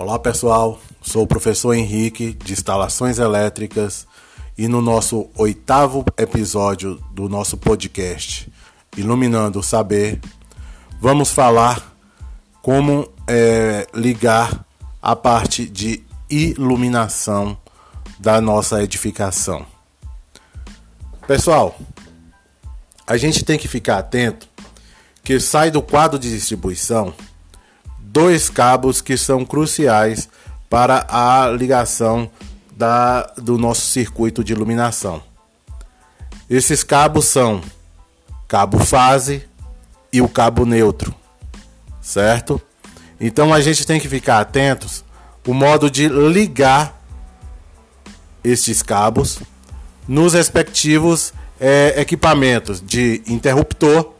Olá pessoal, sou o professor Henrique de Instalações Elétricas e no nosso oitavo episódio do nosso podcast Iluminando o Saber, vamos falar como é, ligar a parte de iluminação da nossa edificação. Pessoal, a gente tem que ficar atento que sai do quadro de distribuição dois cabos que são cruciais para a ligação da, do nosso circuito de iluminação. Esses cabos são cabo fase e o cabo neutro, certo? Então a gente tem que ficar atentos o modo de ligar estes cabos nos respectivos é, equipamentos de interruptor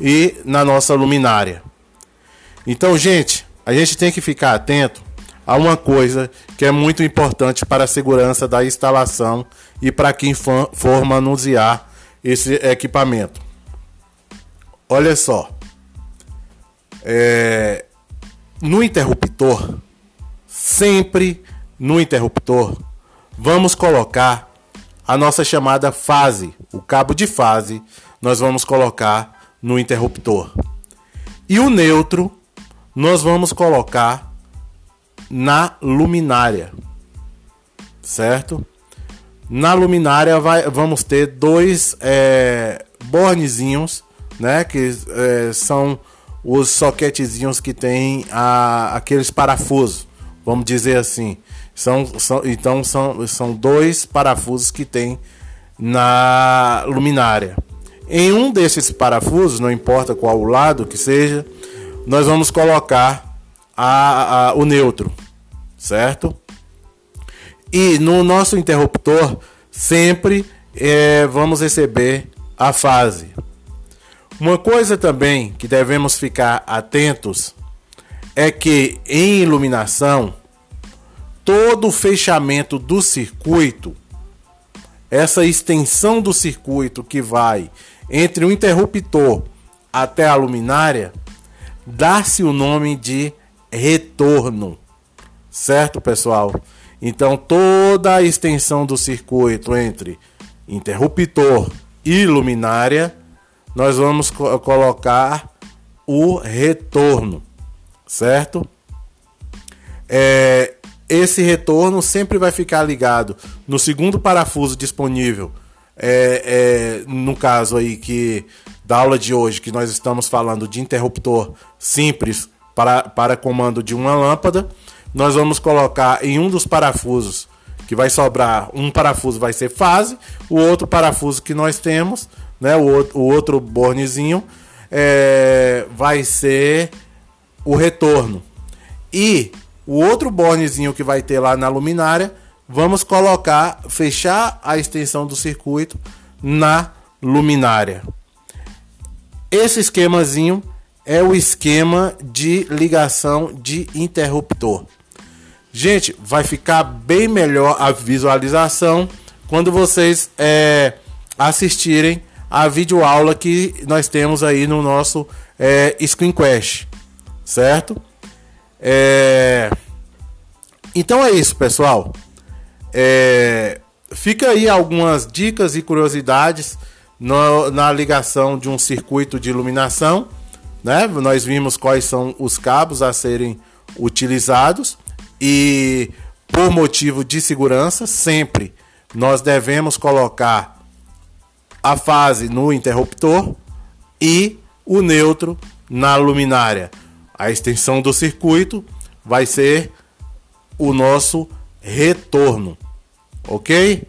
e na nossa luminária. Então, gente, a gente tem que ficar atento a uma coisa que é muito importante para a segurança da instalação e para quem for manusear esse equipamento. Olha só, é, no interruptor, sempre no interruptor, vamos colocar a nossa chamada fase, o cabo de fase, nós vamos colocar no interruptor. E o neutro nós vamos colocar na luminária, certo? Na luminária vai, vamos ter dois é, bornezinhos, né? Que é, são os soquetezinhos que tem a, aqueles parafusos, vamos dizer assim. São, são, então são, são dois parafusos que tem na luminária. Em um desses parafusos, não importa qual o lado que seja, nós vamos colocar a, a, o neutro, certo? E no nosso interruptor sempre é, vamos receber a fase. Uma coisa também que devemos ficar atentos é que em iluminação todo o fechamento do circuito, essa extensão do circuito que vai entre o interruptor até a luminária, dá-se o nome de retorno. Certo, pessoal? Então, toda a extensão do circuito entre interruptor e luminária, nós vamos co colocar o retorno, certo? É, esse retorno sempre vai ficar ligado no segundo parafuso disponível. É, é, no caso aí que da aula de hoje, que nós estamos falando de interruptor simples para, para comando de uma lâmpada, nós vamos colocar em um dos parafusos que vai sobrar, um parafuso vai ser fase, o outro parafuso que nós temos, né, o, outro, o outro bornezinho, é, vai ser o retorno. E o outro bornezinho que vai ter lá na luminária, vamos colocar, fechar a extensão do circuito na luminária. Esse esquemazinho é o esquema de ligação de interruptor. Gente, vai ficar bem melhor a visualização quando vocês é, assistirem a videoaula que nós temos aí no nosso é, certo? É... Então é isso, pessoal. É... Fica aí algumas dicas e curiosidades no, na ligação de um circuito de iluminação. Né? Nós vimos quais são os cabos a serem utilizados e por motivo de segurança, sempre nós devemos colocar a fase no interruptor e o neutro na luminária. A extensão do circuito vai ser o nosso retorno, ok?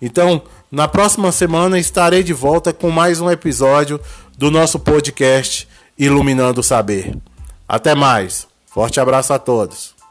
Então, na próxima semana estarei de volta com mais um episódio do nosso podcast Iluminando o Saber. Até mais. Forte abraço a todos.